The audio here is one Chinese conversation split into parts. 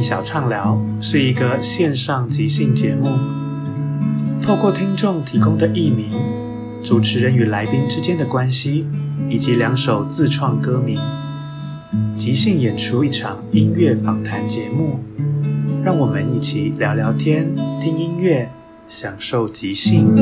小畅聊是一个线上即兴节目，透过听众提供的艺名、主持人与来宾之间的关系，以及两首自创歌名，即兴演出一场音乐访谈节目。让我们一起聊聊天、听音乐，享受即兴。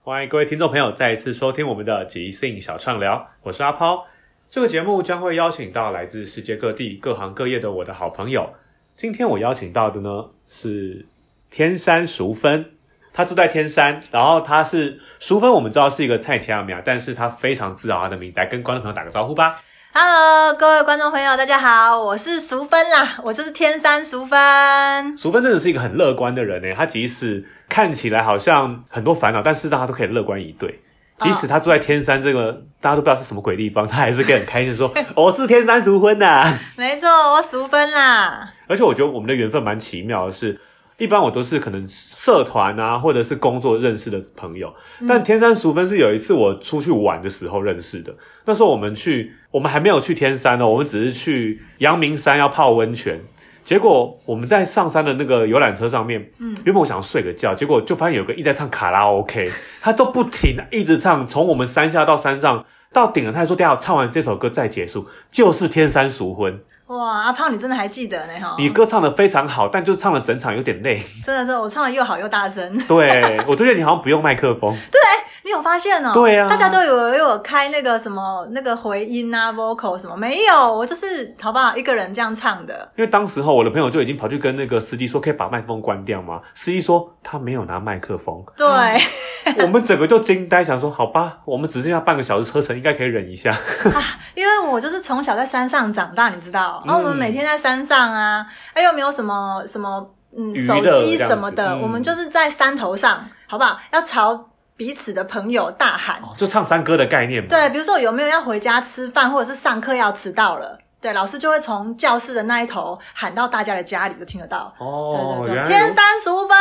欢迎各位听众朋友再一次收听我们的即兴小畅聊，我是阿抛。这个节目将会邀请到来自世界各地各行各业的我的好朋友。今天我邀请到的呢是天山淑芬，她住在天山，然后她是淑芬，我们知道是一个菜奇亚米亚，但是她非常自豪她的名，来跟观众朋友打个招呼吧。Hello，各位观众朋友，大家好，我是淑芬啦，我就是天山淑芬。淑芬真的是一个很乐观的人呢，她即使看起来好像很多烦恼，但事实上他都可以乐观以对。即使他住在天山这个、大家都不知道是什么鬼地方，他还是跟很开心说：“我是天山淑芬呐。”没错，我淑芬啦。而且我觉得我们的缘分蛮奇妙的是，一般我都是可能社团啊，或者是工作认识的朋友，但天山淑芬是有一次我出去玩的时候认识的。那时候我们去，我们还没有去天山哦，我们只是去阳明山要泡温泉。结果我们在上山的那个游览车上面，嗯，原本我想睡个觉，结果就发现有个一直在唱卡拉 OK，他都不停一直唱，从我们山下到山上到顶了，他还说等一下唱完这首歌再结束，就是天山淑芬。哇，阿胖，你真的还记得呢哈？你歌唱的非常好，但就唱了整场有点累。真的是我唱的又好又大声。对，我觉得你好像不用麦克风。你有发现哦？对啊大家都以为我开那个什么那个回音啊，vocal 什么，没有，我就是好不好一个人这样唱的。因为当时候我的朋友就已经跑去跟那个司机说，可以把麦克风关掉吗？司机说他没有拿麦克风，对，我们整个就惊呆，想说好吧，我们只剩下半个小时车程，应该可以忍一下。因为我就是从小在山上长大，你知道，然后我们每天在山上啊，哎又没有什么什么嗯手机什么的，嗯我们就是在山头上，好不好？要朝彼此的朋友大喊。哦就唱山歌的概念嘛。对，比如说有没有要回家吃饭，或者是上课要迟到了，对，老师就会从教室的那一头喊到大家的家里，都听得到。哦，对对对，天山淑芬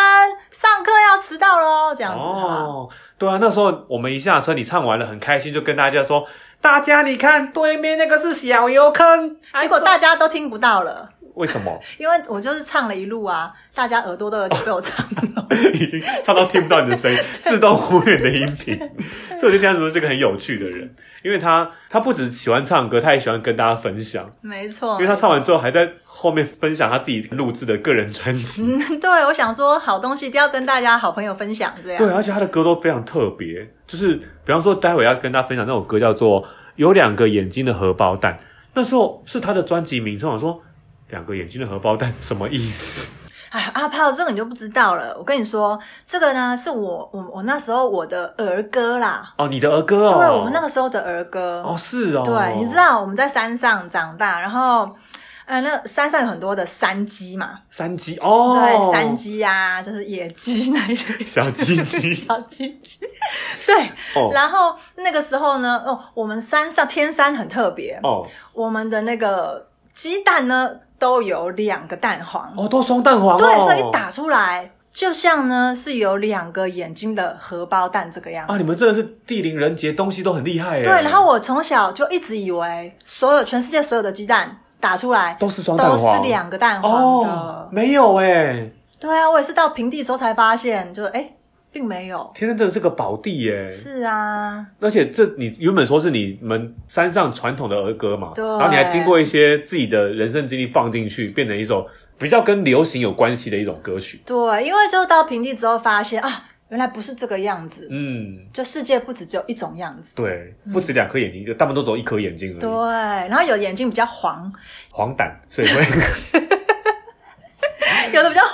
上课要迟到喽，这样子？哦，对啊，那时候我们一下车，你唱完了很开心，就跟大家说，大家你看对面那个是小油坑，结果大家都听不到了，为什么 因为我就是唱了一路啊，大家耳朵都有点被我唱了。已经唱到听不到你的声音，自动忽略你的音频？所以我就跟他说是个很有趣的人，因为他他不只喜欢唱歌，他也喜欢跟大家分享，没错，因为他唱完之后还在后面分享他自己录制的个人专辑。嗯，对，我想说好东西一定要跟大家好朋友分享，这样。对，而且他的歌都非常特别，就是比方说，待会要跟大家分享那首歌叫做《有两个眼睛的荷包蛋。那时候是他的专辑名称，我说两个眼睛的荷包蛋什么意思？哎，阿炮，这个你就不知道了。我跟你说，这个呢是我我我那时候我的儿歌啦，哦，你的儿歌哦，对我们那个时候的儿歌。哦是哦，对，你知道我们在山上长大，然后呃，那山上有很多的山鸡嘛，山鸡哦，对，山鸡啊，就是野鸡那一类。小鸡鸡。小鸡鸡，对，哦。然后那个时候呢，哦，我们山上天山很特别，哦。我们的那个鸡蛋呢都有两个蛋黄，哦，都双蛋黄哦，对，所以一打出来就像呢是有两个眼睛的荷包蛋这个样子。啊，你们真的是地灵人杰，东西都很厉害耶。对，然后我从小就一直以为所有全世界所有的鸡蛋打出来都是双蛋黄都，是两个蛋黄的。哦，没有哎，对啊，我也是到平地时候才发现，就哎，并没有。天山真的是个宝地耶。是啊，而且这你原本说是你们山上传统的儿歌嘛，对然后你还经过一些自己的人生经历放进去，变成一首比较跟流行有关系的一种歌曲。对，因为就到平地之后发现啊，原来不是这个样子，嗯，就世界不止只有一种样子。对，不止两颗眼睛，就大部分都只有一颗眼睛而已，对，然后有眼睛比较黄，黄疸，所以会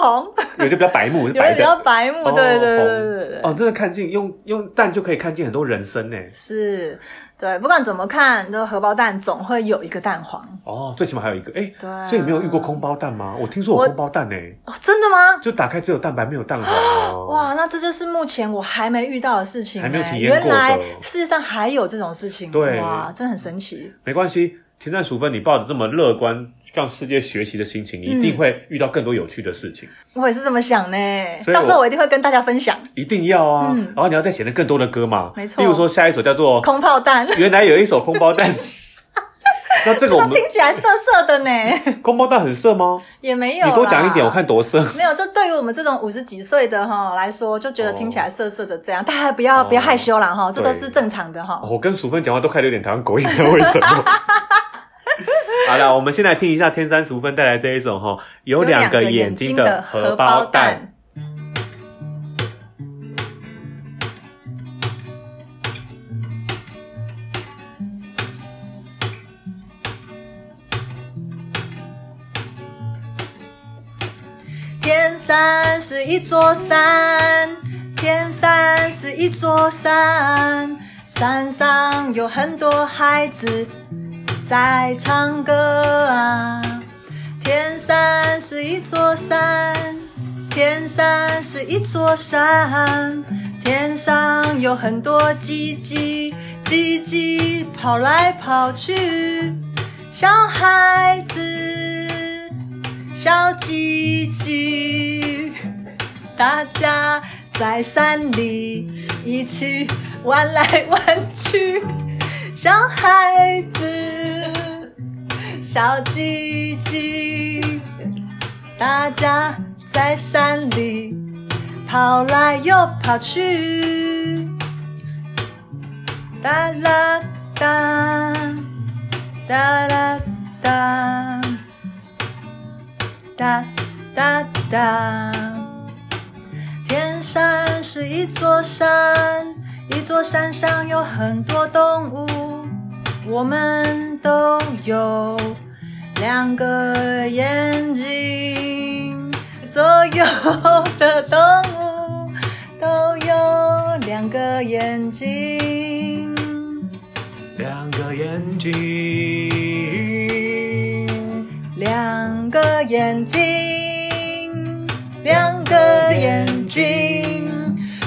红，有些比较白目，有的比较白目。哦对对对。哦，真的看见用用蛋就可以看见很多人生呢。是，对，不管怎么看，这荷包蛋总会有一个蛋黄。哦，最起码还有一个，哎，对啊所以你没有遇过空包蛋吗？我听说有我空包蛋呢，哦，真的吗？就打开只有蛋白没有蛋黄哦。哇，那这就是目前我还没遇到的事情、欸，还没有体验原来世界上还有这种事情，对哇，真的很神奇。没关系，田战淑芬，你抱着这么乐观向世界学习的心情，你一定会遇到更多有趣的事情，我也是这么想呢，到时候我一定会跟大家分享一定要啊！嗯然后你要再写的更多的歌嘛，没错例如说下一首叫做《空炮弹，原来有一首空包弹》，那这个我们听起来涩涩的呢，空包蛋很色吗？也没有。你多讲一点，我。看多色。没有，这对于我们这种五十几岁的哈来说，就觉得听起来涩涩的这样，大家不要、哦不要害羞啦哈，这都是正常的哈。我跟淑芬讲话都开始有点台湾口音，不知道为什么。好了，我们先来听一下天山淑芬带来这一首哈，有两个眼睛的荷包蛋。。天山是一座山，天山是一座山，山上有很多孩子在唱歌啊。天山是一座山，天山是一座山，天上有很多鸡鸡，鸡鸡跑来跑去，小孩子。小鸡鸡，大家在山里一起玩来玩去。小孩子，小鸡鸡，大家在山里跑来又跑去。哒啦哒，哒啦哒。哒哒哒，天山是一座山，一座山上有很多动物，我们都有两个眼睛，所有的动物都有两个眼睛。两个眼睛，两个眼睛，两个眼睛，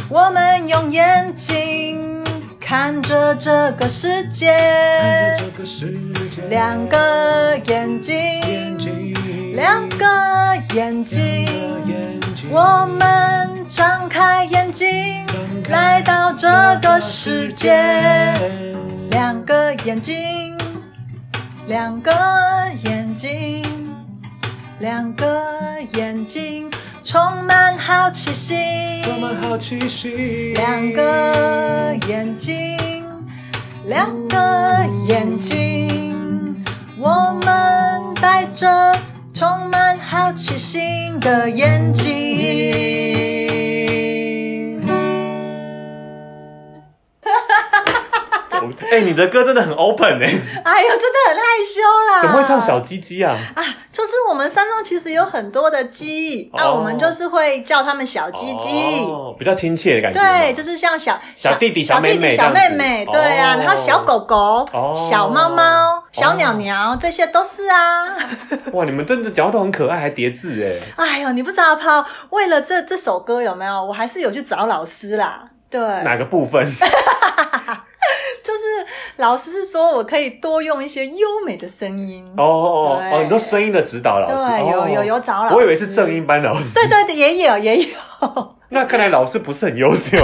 我们用眼睛看着这个世界。两个眼睛，两个眼睛，我们张开眼睛，来到这个世界。两个眼睛，两个眼睛，两个眼睛，充满好奇心。充满好奇心，两个眼睛，两个眼睛，我们带着充满好奇心的眼睛。哎、哎、你的歌真的很 open 哎、哎呦，真的很害羞啦！怎么会唱小鸡鸡啊？啊？就是我们山上其实有很多的鸡，那、哦我们就是会叫他们小鸡鸡。哦，比较亲切的感觉。对，就是像小小弟弟小小妹妹弟弟、小妹妹，对啊，哦然后小狗狗、哦小猫猫、小鸟鸟，这些都是啊。哇，你们真的讲话都很可爱，还叠字哎。哎呦，你不知道抛，为了这这首歌有没有？我还是有去找老师啦。对，哪个部分？就是老师是说我可以多用一些优美的声音。哦哦哦，你说声音的指导老师，对有哦有有找老师我以为是正音班老师。对对对，也有也有，那看来老师不是很优秀，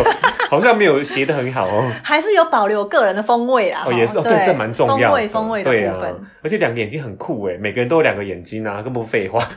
好像没有学的很好哦。还是有保留个人的风味啦。哦，也是哦，对对，这蛮重要的。风味风味的对啊部分。而且两个眼睛很酷哎，每个人都有两个眼睛啊，更不废话。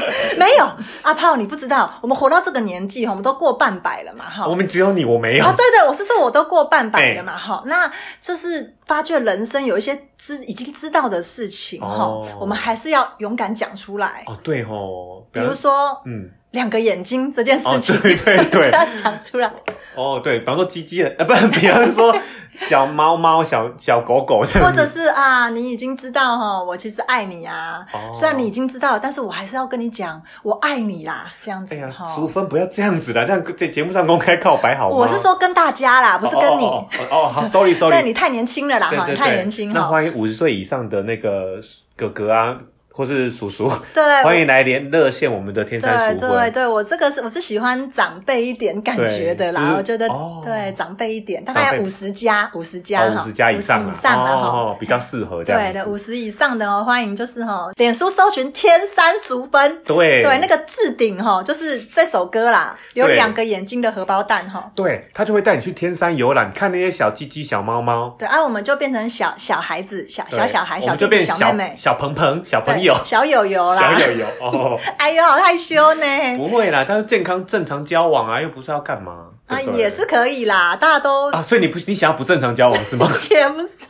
没有阿炮，你不知道，我们活到这个年纪哈，我们都过半百了嘛哈。我们只有你，我没有。啊，对对，我是说我都过半百了哎嘛，哈、那就是发觉人生有一些知已经知道的事情哈、哦我们还是要勇敢讲出来。哦，对哦，比如说嗯，两个眼睛这件事哦，情，对对 要讲出来。哦，对，比方说鸡鸡的，呃，不，比方说小猫猫、小小狗狗或者是啊，你已经知道哈，我其实爱你啊。哦虽然你已经知道了，但是我还是要跟你讲，我爱你啦，这样子哎呀哈。，淑芬不要这样子啦，这样在节目上公开告白好吗？我是说跟大家啦，不是跟你。哦好，sorry 对 sorry，你太年轻了啦哈，对对你太年轻了。那欢迎五十岁以上的那个哥哥啊，或是叔叔，对，欢迎来连热线我们的天山对。对对，我这个是我是喜欢长辈一点感觉的啦，我觉得、哦。对长辈一点，大概五十加五十加五十加以上50啊，以上了哈。哦，比较适合这样子。对的，五十以上的哦，欢迎就是哈，脸书搜寻天山淑芬，对。对，那个置顶哈，就是这首歌啦，有两个眼睛的荷包蛋哈，对，他就会带你去天山游览，看那些小鸡鸡、小猫猫，对啊，我们就变成小小孩子、小小小孩、小弟弟、就变小小妹妹、小鹏鹏、小对朋友、小友友啦小啦，友友哦。哎呦，好害羞呢。不会啦，他是健康正常交往啊，又不是要干嘛啊，也是可以啦，大家都啊，所以你不你想要不正常交往是吗？也不是，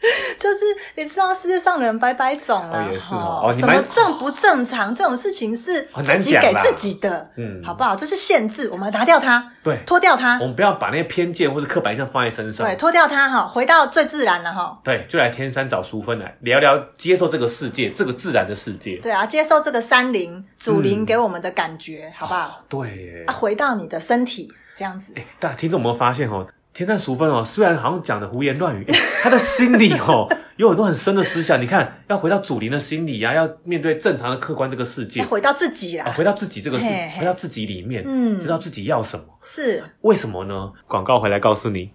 就是你知道世界上的人百百种啦，哦也是哦哈哦什么正不正常这种事情是自己给自己的，嗯好不好？这是限制，我们拿掉它，对，脱掉它我，们不要把那些偏见或者刻板印象放在身上。对，脱掉它哈，回到最自然了哈。对，就来天山找淑芬来聊聊，接受这个世界，这个自然的世界，对啊，接受这个山林祖灵嗯给我们的感觉，好不好？对耶啊，。回到你的身体这样子，哎，大家听众有没有发现哦？天山淑芬哦，虽然好像讲的胡言乱语，哎 他的心里哦有很多很深的思想。你看，要回到祖灵的心里啊，要面对正常的客观这个世界要，回到自己啊，啦，回到自己这个世嘿，嘿回到自己里面，嗯知道自己要什么。是为什么呢？广告回来告诉你。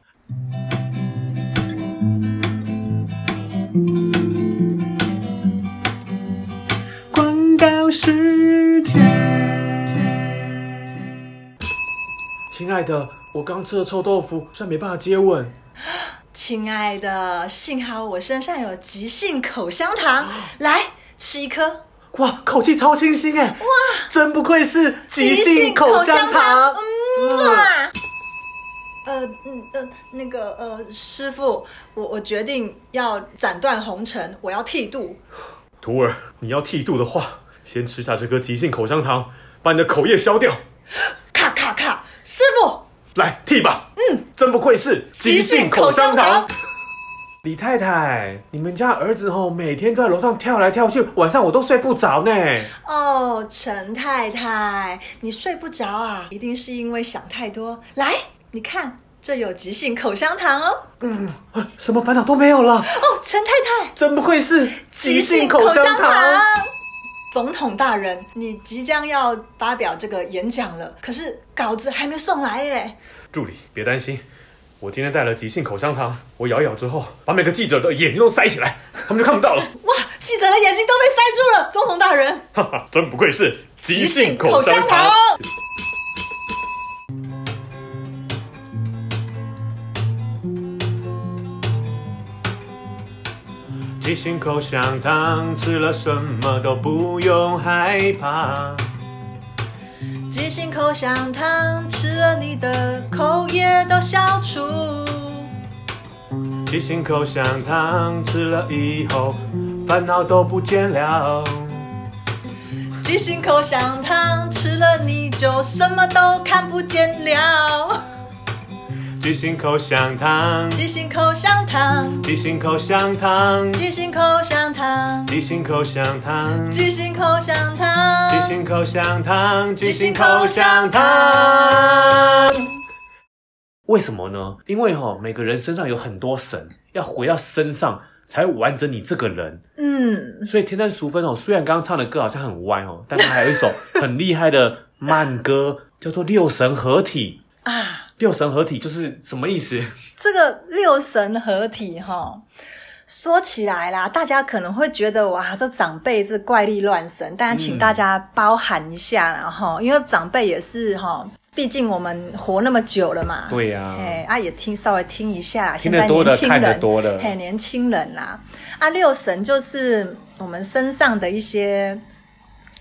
广告时间。亲爱的，我刚吃了臭豆腐，虽然没办法接吻。亲爱的，幸好我身上有急性口香糖，来吃一颗。哇，口气超清新哎！哇，真不愧是急性口香糖。嗯啊。呃嗯呃，那个呃，师傅，我我决定要斩断红尘，我要剃度。徒儿，你要剃度的话，先吃下这颗急性口香糖，把你的口液消掉。咔咔咔，师傅，来剃吧。嗯，真不愧是即兴口香糖。李太太，你们家儿子哦，每天都在楼上跳来跳去，晚上我都睡不着呢。哦，陈太太，你睡不着啊？一定是因为想太多。来，你看，这有急性口香糖哦。嗯，啊什么烦恼都没有了，哦，陈太太，真不愧是即兴口香糖。总统大人，你即将要发表这个演讲了，可是稿子还没送来耶。助理，别担心，我今天带了即兴口香糖，我咬一咬之后，把每个记者的眼睛都塞起来，他们就看不到了。哇，记者的眼睛都被塞住了。总统大人，哈哈，真不愧是即兴口香糖。即兴口香糖，吃了什么都不用害怕。即兴口香糖，吃了你的口业都消除。即兴口香糖，吃了以后烦恼都不见了。即兴口香糖，吃了你就什么都看不见了。记心口香糖，记心口香糖，记心口香糖，记心口香糖，记心口香糖，记心口香糖，记心口香糖，记心口香糖糖。为什么呢？因为哈、每个人身上有很多神，要回到身上才完整你这个人。嗯，所以天山淑芬哦，虽然刚刚唱的歌好像很歪哦，但他还有一首很厉害的慢歌，叫做《六神合体》。啊，六神合体就是什么意思？这个六神合体哈。说起来啦，大家可能会觉得哇，这长辈是怪力乱神，但请大家包涵一下啦，然后、因为长辈也是哈，毕竟我们活那么久了嘛。对呀哎啊也听稍微听一下啦，现在年轻人多的嘿，年轻人啦，啊六神就是我们身上的一些。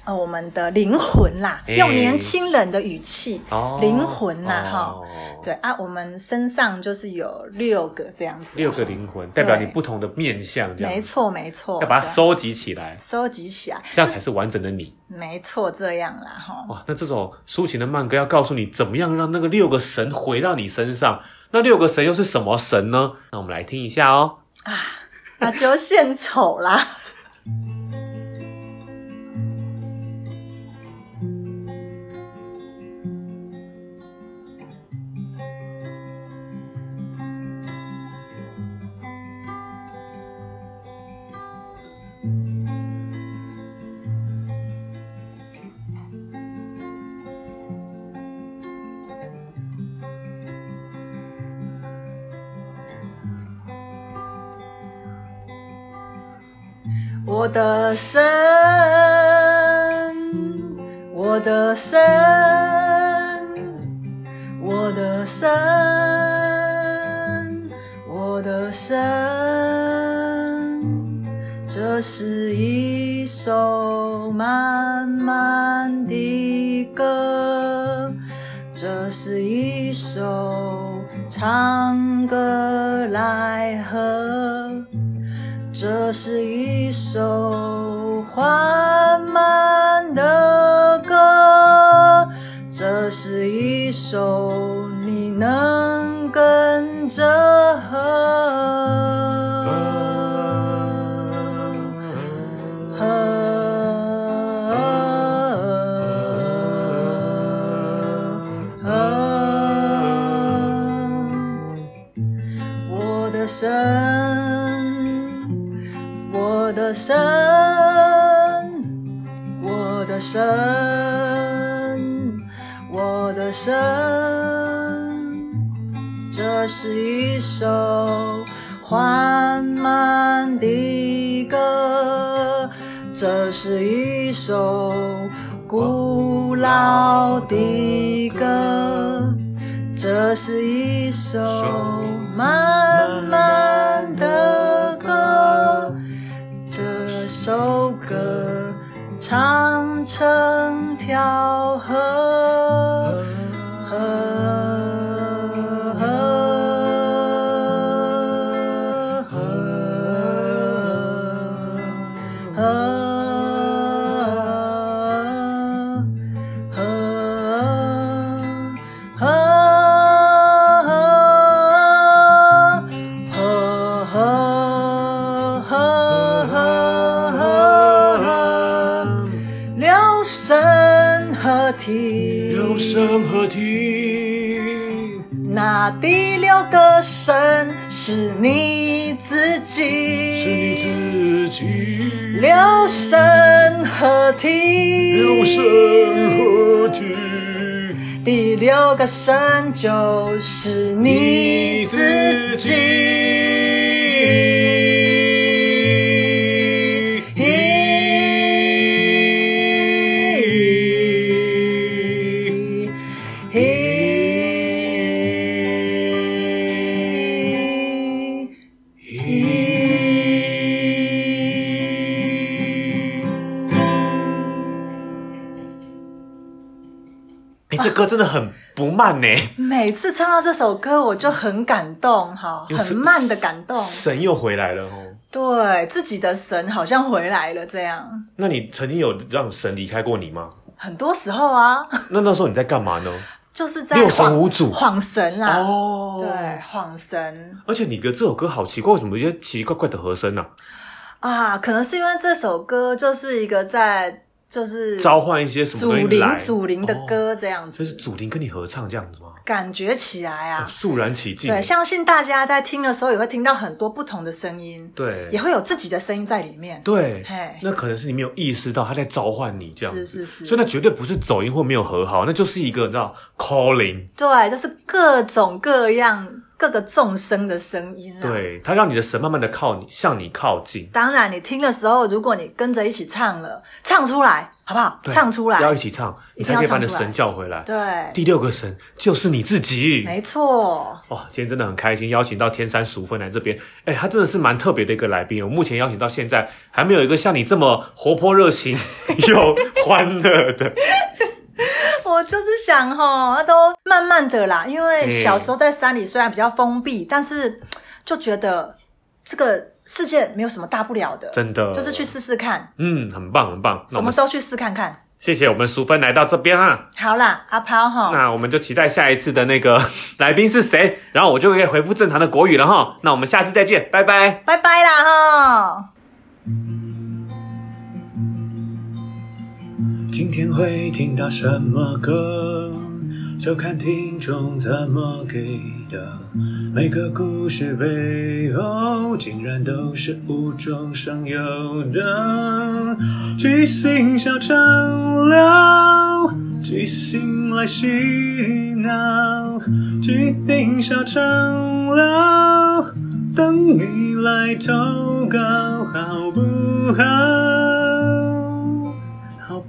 呃，我们的灵魂啦，哎用年轻人的语气，哦灵魂啦，哈、哦对啊，我们身上就是有六个这样子，六个灵魂代表你不同的面相，这样没错没错，要把它收集起来，收集起来，这样才是完整的你。没错，这样啦哈。哇，那这种抒情的慢歌要告诉你怎么样让那个六个神回到你身上。那六个神又是什么神呢？那我们来听一下哦。啊那就献丑啦。我的神，我的神，我的神，这是一首慢慢的歌，这是一首唱歌来和。这是手你能跟着和和我的神，我的神，我的神，声，这是一首缓慢的歌，这是一首古老的歌。这是一首慢慢的歌，这首歌唱成条河，是你自己，是你自己。六神合体，六神合体，第六个神就是你真的很不慢呢，每次唱到这首歌，我就很感动，哈，很慢的感动。神又回来了哦。对自己的神好像回来了，这样那你曾经有让神离开过你吗？很多时候啊，那那时候你在干嘛呢？就是在六神晃无主晃神啦。哦对，晃神而且你的这首歌好奇怪，为什么有些奇奇怪怪的和声呢、啊，可能是因为这首歌就是一个在就是召唤一些什么祖灵东西来？祖灵的哦歌这样子，就是祖灵跟你合唱这样子吗？感觉起来啊。肃然起敬。对，相信大家在听的时候也会听到很多不同的声音，对也会有自己的声音在里面。对嘿，那可能是你没有意识到他在召唤你这样子，是是是所以那绝对不是走音或没有和好，那就是一个你知道 calling，对，就是各种各样各个众生的声音啊。，对，他让你的神慢慢的靠你，向你靠近，当然你听的时候，如果你跟着一起唱了，唱出来好不好？唱出来，要一起唱，你才可以把你的神叫回来。对，第六个神就是你自己。没错。哇，今天真的很开心，邀请到天山淑芬来这边，哎，他真的是蛮特别的一个来宾。我目前邀请到现在，还没有一个像你这么活泼热情 又欢乐的。我就是想哈，那都慢慢的啦，因为嗯小时候在山里虽然比较封闭，但是就觉得这个世界没有什么大不了的，真的，就是去试试看，嗯，很棒很棒。那我什么都去试看看。谢谢我们淑芬来到这边啊。好啦，阿抛哈，那我们就期待下一次的那个 来宾是谁，然后我就可以回复正常的国语了哈。那我们下次再见，拜拜。拜拜啦哈。今天会听到什么歌，就看听众怎么给的。每个故事背后，竟然都是无中生有的。即兴小长聊，即兴来洗脑，即兴小长聊，等你来投稿，好不好？